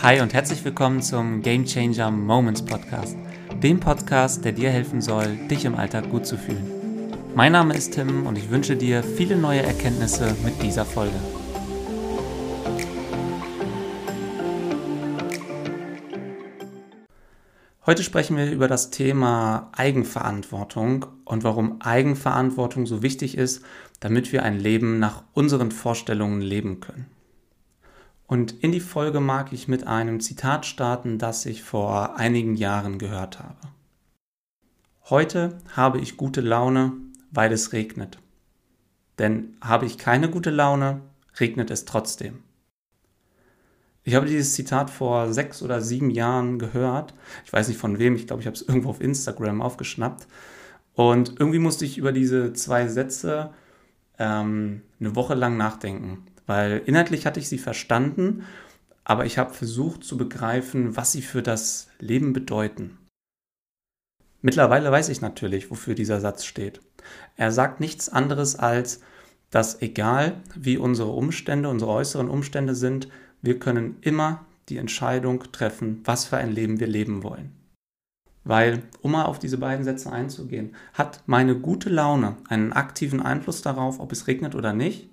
Hi und herzlich willkommen zum Game Changer Moments Podcast, dem Podcast, der dir helfen soll, dich im Alltag gut zu fühlen. Mein Name ist Tim und ich wünsche dir viele neue Erkenntnisse mit dieser Folge. Heute sprechen wir über das Thema Eigenverantwortung und warum Eigenverantwortung so wichtig ist, damit wir ein Leben nach unseren Vorstellungen leben können. Und in die Folge mag ich mit einem Zitat starten, das ich vor einigen Jahren gehört habe. Heute habe ich gute Laune, weil es regnet. Denn habe ich keine gute Laune, regnet es trotzdem. Ich habe dieses Zitat vor sechs oder sieben Jahren gehört. Ich weiß nicht von wem, ich glaube, ich habe es irgendwo auf Instagram aufgeschnappt. Und irgendwie musste ich über diese zwei Sätze ähm, eine Woche lang nachdenken weil inhaltlich hatte ich sie verstanden, aber ich habe versucht zu begreifen, was sie für das Leben bedeuten. Mittlerweile weiß ich natürlich, wofür dieser Satz steht. Er sagt nichts anderes als, dass egal wie unsere Umstände, unsere äußeren Umstände sind, wir können immer die Entscheidung treffen, was für ein Leben wir leben wollen. Weil, um mal auf diese beiden Sätze einzugehen, hat meine gute Laune einen aktiven Einfluss darauf, ob es regnet oder nicht?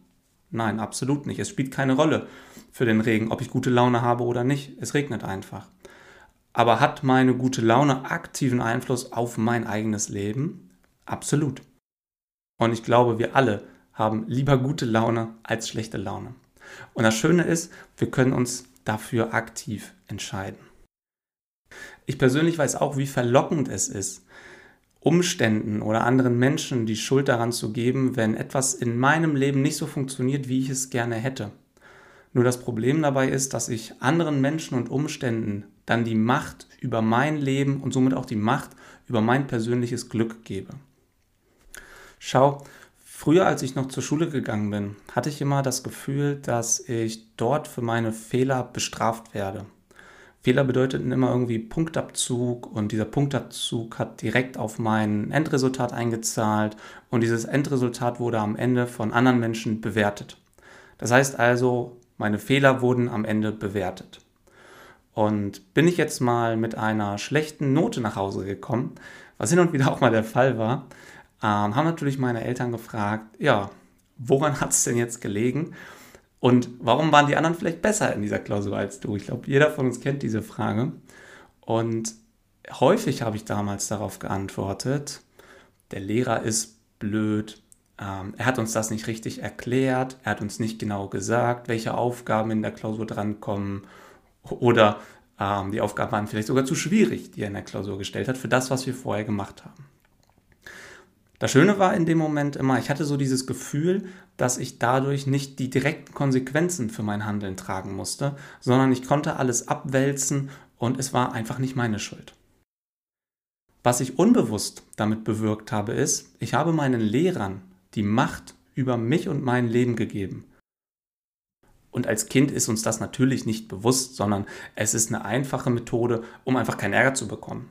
Nein, absolut nicht. Es spielt keine Rolle für den Regen, ob ich gute Laune habe oder nicht. Es regnet einfach. Aber hat meine gute Laune aktiven Einfluss auf mein eigenes Leben? Absolut. Und ich glaube, wir alle haben lieber gute Laune als schlechte Laune. Und das Schöne ist, wir können uns dafür aktiv entscheiden. Ich persönlich weiß auch, wie verlockend es ist, Umständen oder anderen Menschen die Schuld daran zu geben, wenn etwas in meinem Leben nicht so funktioniert, wie ich es gerne hätte. Nur das Problem dabei ist, dass ich anderen Menschen und Umständen dann die Macht über mein Leben und somit auch die Macht über mein persönliches Glück gebe. Schau, früher als ich noch zur Schule gegangen bin, hatte ich immer das Gefühl, dass ich dort für meine Fehler bestraft werde. Fehler bedeuteten immer irgendwie Punktabzug und dieser Punktabzug hat direkt auf mein Endresultat eingezahlt und dieses Endresultat wurde am Ende von anderen Menschen bewertet. Das heißt also, meine Fehler wurden am Ende bewertet. Und bin ich jetzt mal mit einer schlechten Note nach Hause gekommen, was hin und wieder auch mal der Fall war, ähm, haben natürlich meine Eltern gefragt, ja, woran hat es denn jetzt gelegen? Und warum waren die anderen vielleicht besser in dieser Klausur als du? Ich glaube, jeder von uns kennt diese Frage. Und häufig habe ich damals darauf geantwortet, der Lehrer ist blöd, ähm, er hat uns das nicht richtig erklärt, er hat uns nicht genau gesagt, welche Aufgaben in der Klausur drankommen oder ähm, die Aufgaben waren vielleicht sogar zu schwierig, die er in der Klausur gestellt hat, für das, was wir vorher gemacht haben. Das Schöne war in dem Moment immer, ich hatte so dieses Gefühl, dass ich dadurch nicht die direkten Konsequenzen für mein Handeln tragen musste, sondern ich konnte alles abwälzen und es war einfach nicht meine Schuld. Was ich unbewusst damit bewirkt habe, ist, ich habe meinen Lehrern die Macht über mich und mein Leben gegeben. Und als Kind ist uns das natürlich nicht bewusst, sondern es ist eine einfache Methode, um einfach keinen Ärger zu bekommen.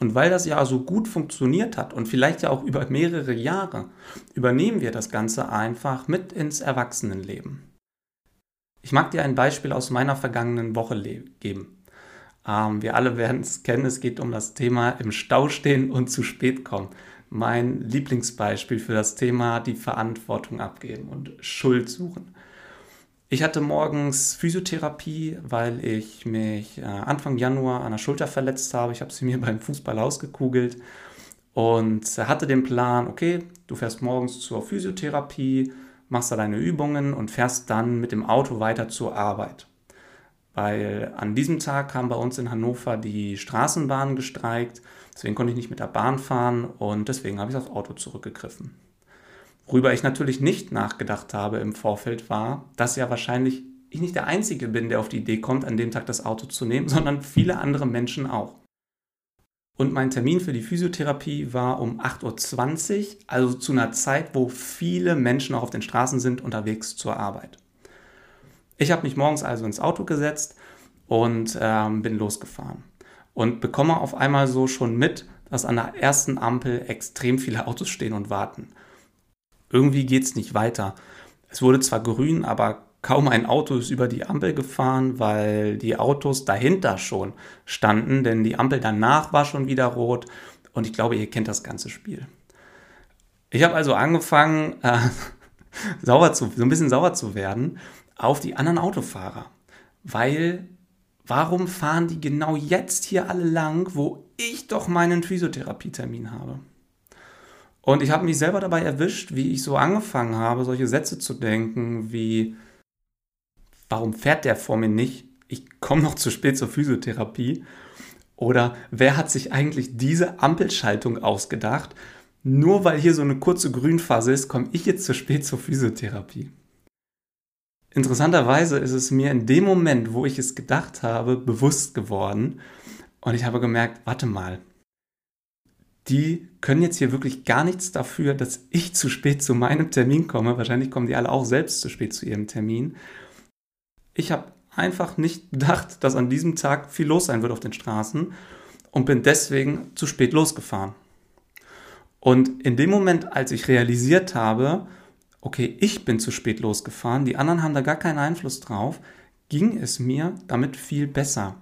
Und weil das ja so gut funktioniert hat und vielleicht ja auch über mehrere Jahre, übernehmen wir das Ganze einfach mit ins Erwachsenenleben. Ich mag dir ein Beispiel aus meiner vergangenen Woche geben. Ähm, wir alle werden es kennen, es geht um das Thema im Stau stehen und zu spät kommen. Mein Lieblingsbeispiel für das Thema die Verantwortung abgeben und Schuld suchen. Ich hatte morgens Physiotherapie, weil ich mich äh, Anfang Januar an der Schulter verletzt habe. Ich habe sie mir beim Fußball ausgekugelt und hatte den Plan, okay, du fährst morgens zur Physiotherapie, machst da deine Übungen und fährst dann mit dem Auto weiter zur Arbeit. Weil an diesem Tag haben bei uns in Hannover die Straßenbahnen gestreikt, deswegen konnte ich nicht mit der Bahn fahren und deswegen habe ich aufs Auto zurückgegriffen. Worüber ich natürlich nicht nachgedacht habe im Vorfeld war, dass ja wahrscheinlich ich nicht der Einzige bin, der auf die Idee kommt, an dem Tag das Auto zu nehmen, sondern viele andere Menschen auch. Und mein Termin für die Physiotherapie war um 8.20 Uhr, also zu einer Zeit, wo viele Menschen auch auf den Straßen sind, unterwegs zur Arbeit. Ich habe mich morgens also ins Auto gesetzt und ähm, bin losgefahren. Und bekomme auf einmal so schon mit, dass an der ersten Ampel extrem viele Autos stehen und warten irgendwie geht es nicht weiter. Es wurde zwar grün, aber Kaum ein Auto ist über die Ampel gefahren, weil die Autos dahinter schon standen, denn die Ampel danach war schon wieder rot und ich glaube, ihr kennt das ganze Spiel. Ich habe also angefangen, äh, sauer zu, so ein bisschen sauer zu werden auf die anderen Autofahrer, weil warum fahren die genau jetzt hier alle lang, wo ich doch meinen Physiotherapietermin habe? Und ich habe mich selber dabei erwischt, wie ich so angefangen habe, solche Sätze zu denken, wie warum fährt der vor mir nicht? Ich komme noch zu spät zur Physiotherapie. Oder wer hat sich eigentlich diese Ampelschaltung ausgedacht? Nur weil hier so eine kurze Grünphase ist, komme ich jetzt zu spät zur Physiotherapie. Interessanterweise ist es mir in dem Moment, wo ich es gedacht habe, bewusst geworden. Und ich habe gemerkt, warte mal, die können jetzt hier wirklich gar nichts dafür, dass ich zu spät zu meinem Termin komme. Wahrscheinlich kommen die alle auch selbst zu spät zu ihrem Termin. Ich habe einfach nicht gedacht, dass an diesem Tag viel los sein wird auf den Straßen und bin deswegen zu spät losgefahren. Und in dem Moment, als ich realisiert habe, okay, ich bin zu spät losgefahren, die anderen haben da gar keinen Einfluss drauf, ging es mir damit viel besser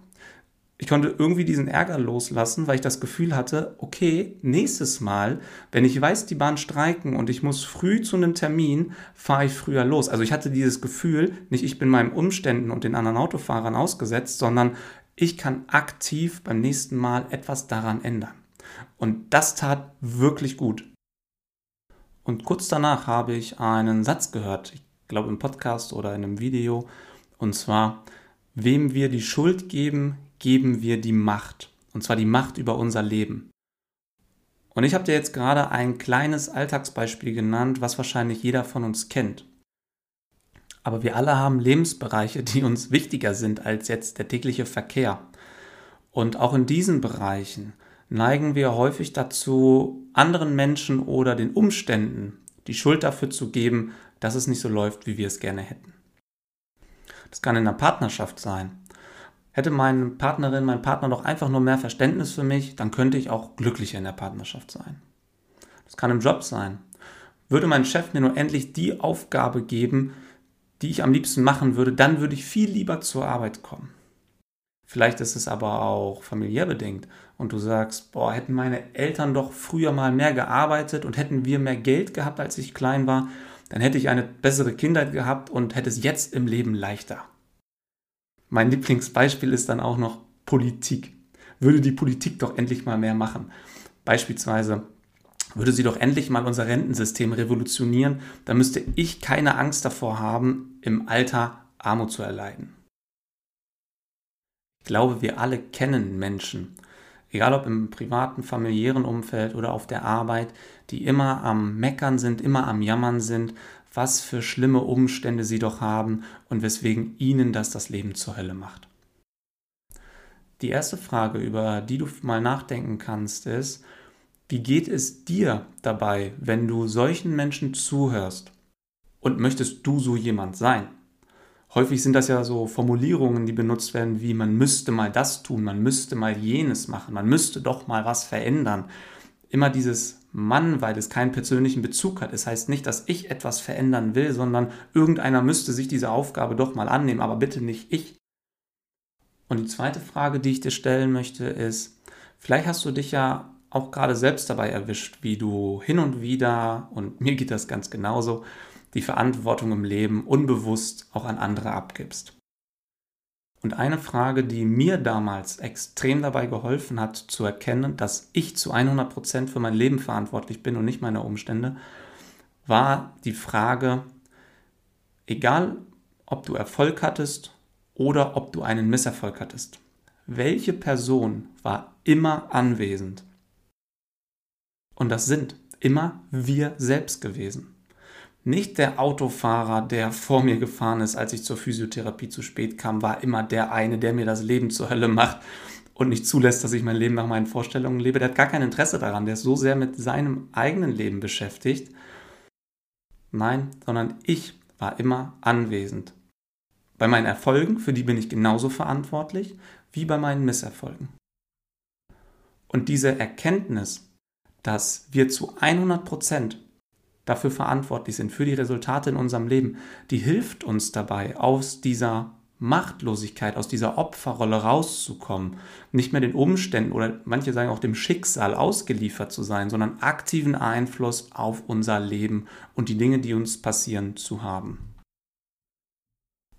ich konnte irgendwie diesen Ärger loslassen, weil ich das Gefühl hatte, okay, nächstes Mal, wenn ich weiß, die Bahn streiken und ich muss früh zu einem Termin, fahre ich früher los. Also ich hatte dieses Gefühl, nicht ich bin meinen Umständen und den anderen Autofahrern ausgesetzt, sondern ich kann aktiv beim nächsten Mal etwas daran ändern. Und das tat wirklich gut. Und kurz danach habe ich einen Satz gehört, ich glaube im Podcast oder in einem Video, und zwar, wem wir die Schuld geben, geben wir die Macht. Und zwar die Macht über unser Leben. Und ich habe dir jetzt gerade ein kleines Alltagsbeispiel genannt, was wahrscheinlich jeder von uns kennt. Aber wir alle haben Lebensbereiche, die uns wichtiger sind als jetzt der tägliche Verkehr. Und auch in diesen Bereichen neigen wir häufig dazu, anderen Menschen oder den Umständen die Schuld dafür zu geben, dass es nicht so läuft, wie wir es gerne hätten. Das kann in einer Partnerschaft sein. Hätte meine Partnerin, mein Partner doch einfach nur mehr Verständnis für mich, dann könnte ich auch glücklicher in der Partnerschaft sein. Das kann im Job sein. Würde mein Chef mir nur endlich die Aufgabe geben, die ich am liebsten machen würde, dann würde ich viel lieber zur Arbeit kommen. Vielleicht ist es aber auch familiär bedingt und du sagst, boah, hätten meine Eltern doch früher mal mehr gearbeitet und hätten wir mehr Geld gehabt, als ich klein war, dann hätte ich eine bessere Kindheit gehabt und hätte es jetzt im Leben leichter. Mein Lieblingsbeispiel ist dann auch noch Politik. Würde die Politik doch endlich mal mehr machen. Beispielsweise würde sie doch endlich mal unser Rentensystem revolutionieren, dann müsste ich keine Angst davor haben, im Alter Armut zu erleiden. Ich glaube, wir alle kennen Menschen, egal ob im privaten, familiären Umfeld oder auf der Arbeit, die immer am Meckern sind, immer am Jammern sind, was für schlimme Umstände sie doch haben und weswegen ihnen das das Leben zur Hölle macht. Die erste Frage, über die du mal nachdenken kannst, ist, wie geht es dir dabei, wenn du solchen Menschen zuhörst? Und möchtest du so jemand sein? Häufig sind das ja so Formulierungen, die benutzt werden, wie man müsste mal das tun, man müsste mal jenes machen, man müsste doch mal was verändern. Immer dieses Mann, weil es keinen persönlichen Bezug hat. Es heißt nicht, dass ich etwas verändern will, sondern irgendeiner müsste sich diese Aufgabe doch mal annehmen, aber bitte nicht ich. Und die zweite Frage, die ich dir stellen möchte, ist, vielleicht hast du dich ja auch gerade selbst dabei erwischt, wie du hin und wieder, und mir geht das ganz genauso, die Verantwortung im Leben unbewusst auch an andere abgibst. Und eine Frage, die mir damals extrem dabei geholfen hat, zu erkennen, dass ich zu 100% für mein Leben verantwortlich bin und nicht meine Umstände, war die Frage, egal ob du Erfolg hattest oder ob du einen Misserfolg hattest, welche Person war immer anwesend? Und das sind immer wir selbst gewesen. Nicht der Autofahrer, der vor mir gefahren ist, als ich zur Physiotherapie zu spät kam, war immer der eine, der mir das Leben zur Hölle macht und nicht zulässt, dass ich mein Leben nach meinen Vorstellungen lebe. Der hat gar kein Interesse daran. Der ist so sehr mit seinem eigenen Leben beschäftigt. Nein, sondern ich war immer anwesend. Bei meinen Erfolgen, für die bin ich genauso verantwortlich, wie bei meinen Misserfolgen. Und diese Erkenntnis, dass wir zu 100 Prozent dafür verantwortlich sind, für die Resultate in unserem Leben, die hilft uns dabei, aus dieser Machtlosigkeit, aus dieser Opferrolle rauszukommen, nicht mehr den Umständen oder manche sagen auch dem Schicksal ausgeliefert zu sein, sondern aktiven Einfluss auf unser Leben und die Dinge, die uns passieren, zu haben.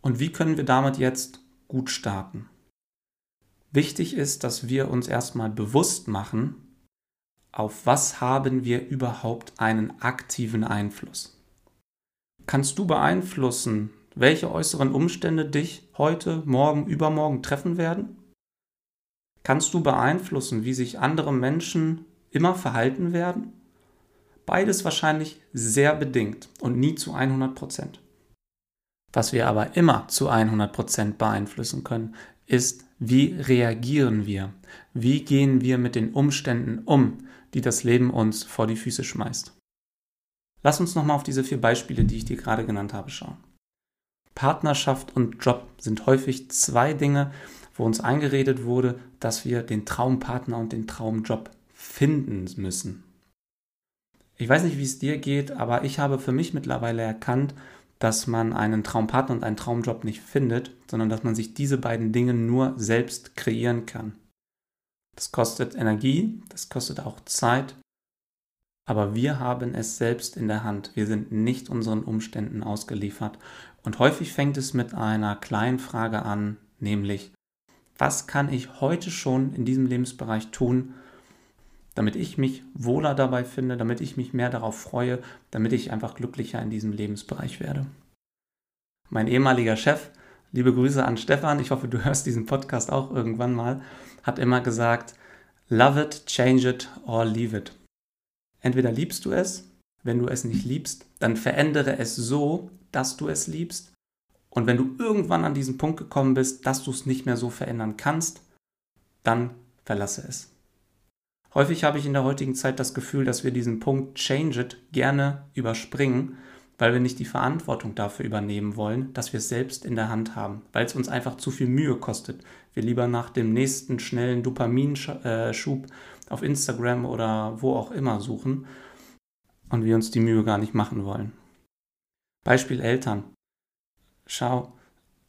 Und wie können wir damit jetzt gut starten? Wichtig ist, dass wir uns erstmal bewusst machen, auf was haben wir überhaupt einen aktiven Einfluss. Kannst du beeinflussen, welche äußeren Umstände dich heute, morgen, übermorgen treffen werden? Kannst du beeinflussen, wie sich andere Menschen immer verhalten werden? Beides wahrscheinlich sehr bedingt und nie zu 100 Prozent. Was wir aber immer zu 100 Prozent beeinflussen können, ist, wie reagieren wir? Wie gehen wir mit den Umständen um, die das Leben uns vor die Füße schmeißt? Lass uns nochmal auf diese vier Beispiele, die ich dir gerade genannt habe, schauen. Partnerschaft und Job sind häufig zwei Dinge, wo uns eingeredet wurde, dass wir den Traumpartner und den Traumjob finden müssen. Ich weiß nicht, wie es dir geht, aber ich habe für mich mittlerweile erkannt, dass man einen Traumpartner und einen Traumjob nicht findet, sondern dass man sich diese beiden Dinge nur selbst kreieren kann. Das kostet Energie, das kostet auch Zeit, aber wir haben es selbst in der Hand. Wir sind nicht unseren Umständen ausgeliefert. Und häufig fängt es mit einer kleinen Frage an, nämlich, was kann ich heute schon in diesem Lebensbereich tun, damit ich mich wohler dabei finde, damit ich mich mehr darauf freue, damit ich einfach glücklicher in diesem Lebensbereich werde. Mein ehemaliger Chef, liebe Grüße an Stefan, ich hoffe, du hörst diesen Podcast auch irgendwann mal, hat immer gesagt, love it, change it or leave it. Entweder liebst du es, wenn du es nicht liebst, dann verändere es so, dass du es liebst. Und wenn du irgendwann an diesen Punkt gekommen bist, dass du es nicht mehr so verändern kannst, dann verlasse es. Häufig habe ich in der heutigen Zeit das Gefühl, dass wir diesen Punkt Change It gerne überspringen, weil wir nicht die Verantwortung dafür übernehmen wollen, dass wir es selbst in der Hand haben, weil es uns einfach zu viel Mühe kostet. Wir lieber nach dem nächsten schnellen Dopaminschub auf Instagram oder wo auch immer suchen und wir uns die Mühe gar nicht machen wollen. Beispiel Eltern. Schau,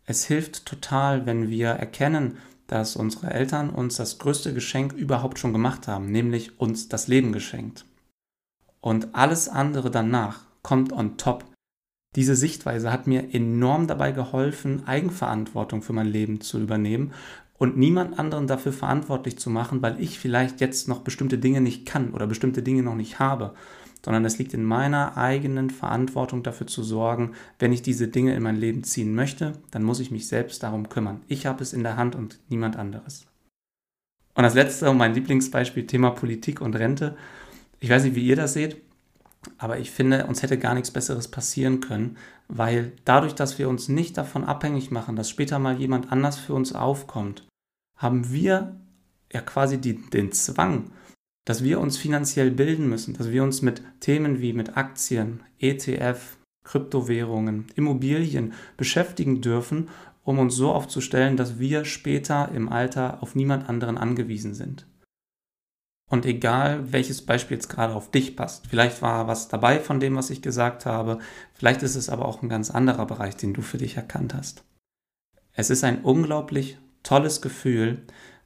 es hilft total, wenn wir erkennen, dass unsere Eltern uns das größte Geschenk überhaupt schon gemacht haben, nämlich uns das Leben geschenkt. Und alles andere danach kommt on top. Diese Sichtweise hat mir enorm dabei geholfen, Eigenverantwortung für mein Leben zu übernehmen und niemand anderen dafür verantwortlich zu machen, weil ich vielleicht jetzt noch bestimmte Dinge nicht kann oder bestimmte Dinge noch nicht habe, sondern es liegt in meiner eigenen Verantwortung dafür zu sorgen, wenn ich diese Dinge in mein Leben ziehen möchte, dann muss ich mich selbst darum kümmern. Ich habe es in der Hand und niemand anderes. Und das letzte, mein Lieblingsbeispiel, Thema Politik und Rente. Ich weiß nicht, wie ihr das seht, aber ich finde, uns hätte gar nichts Besseres passieren können, weil dadurch, dass wir uns nicht davon abhängig machen, dass später mal jemand anders für uns aufkommt, haben wir ja quasi die, den Zwang, dass wir uns finanziell bilden müssen, dass wir uns mit Themen wie mit Aktien, ETF, Kryptowährungen, Immobilien beschäftigen dürfen, um uns so aufzustellen, dass wir später im Alter auf niemand anderen angewiesen sind. Und egal, welches Beispiel jetzt gerade auf dich passt, vielleicht war was dabei von dem, was ich gesagt habe, vielleicht ist es aber auch ein ganz anderer Bereich, den du für dich erkannt hast. Es ist ein unglaublich tolles Gefühl,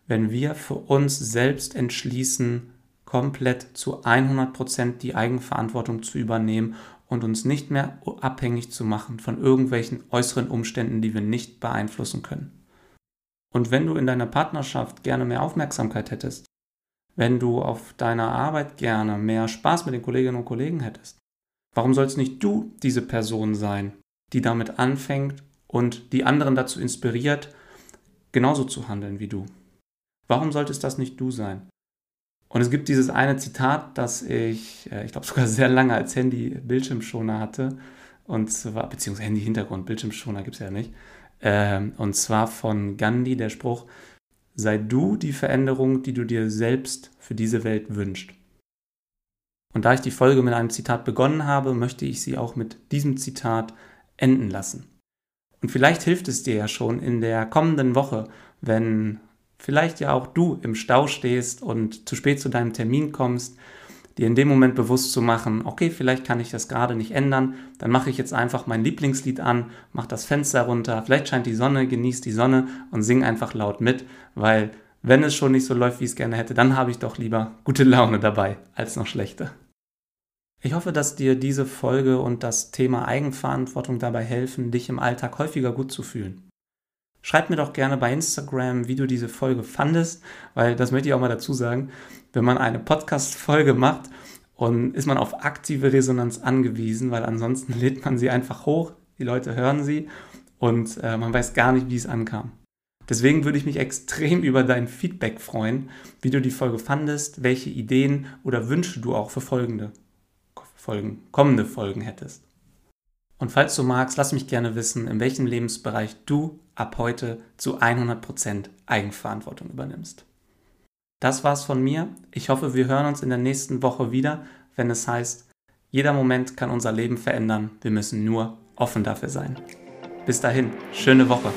wenn wir für uns selbst entschließen, komplett zu 100% die Eigenverantwortung zu übernehmen und uns nicht mehr abhängig zu machen von irgendwelchen äußeren Umständen, die wir nicht beeinflussen können. Und wenn du in deiner Partnerschaft gerne mehr Aufmerksamkeit hättest, wenn du auf deiner Arbeit gerne mehr Spaß mit den Kolleginnen und Kollegen hättest, warum sollst nicht du diese Person sein, die damit anfängt und die anderen dazu inspiriert, genauso zu handeln wie du? Warum sollte es das nicht du sein? Und es gibt dieses eine Zitat, das ich, äh, ich glaube sogar sehr lange als Handy-Bildschirmschoner hatte. Und zwar, beziehungsweise Handy-Hintergrund, Bildschirmschoner gibt es ja nicht. Ähm, und zwar von Gandhi der Spruch, sei du die Veränderung, die du dir selbst für diese Welt wünschst. Und da ich die Folge mit einem Zitat begonnen habe, möchte ich sie auch mit diesem Zitat enden lassen. Und vielleicht hilft es dir ja schon in der kommenden Woche, wenn vielleicht ja auch du im Stau stehst und zu spät zu deinem Termin kommst, dir in dem Moment bewusst zu machen, okay, vielleicht kann ich das gerade nicht ändern, dann mache ich jetzt einfach mein Lieblingslied an, mache das Fenster runter, vielleicht scheint die Sonne, genieße die Sonne und sing einfach laut mit, weil wenn es schon nicht so läuft, wie ich es gerne hätte, dann habe ich doch lieber gute Laune dabei als noch schlechte. Ich hoffe, dass dir diese Folge und das Thema Eigenverantwortung dabei helfen, dich im Alltag häufiger gut zu fühlen. Schreib mir doch gerne bei Instagram, wie du diese Folge fandest, weil das möchte ich auch mal dazu sagen, wenn man eine Podcast-Folge macht und ist man auf aktive Resonanz angewiesen, weil ansonsten lädt man sie einfach hoch, die Leute hören sie und äh, man weiß gar nicht, wie es ankam. Deswegen würde ich mich extrem über dein Feedback freuen, wie du die Folge fandest, welche Ideen oder Wünsche du auch für folgende Folgen, kommende Folgen hättest. Und falls du magst, lass mich gerne wissen, in welchem Lebensbereich du ab heute zu 100% Eigenverantwortung übernimmst. Das war's von mir. Ich hoffe, wir hören uns in der nächsten Woche wieder, wenn es heißt, jeder Moment kann unser Leben verändern. Wir müssen nur offen dafür sein. Bis dahin, schöne Woche.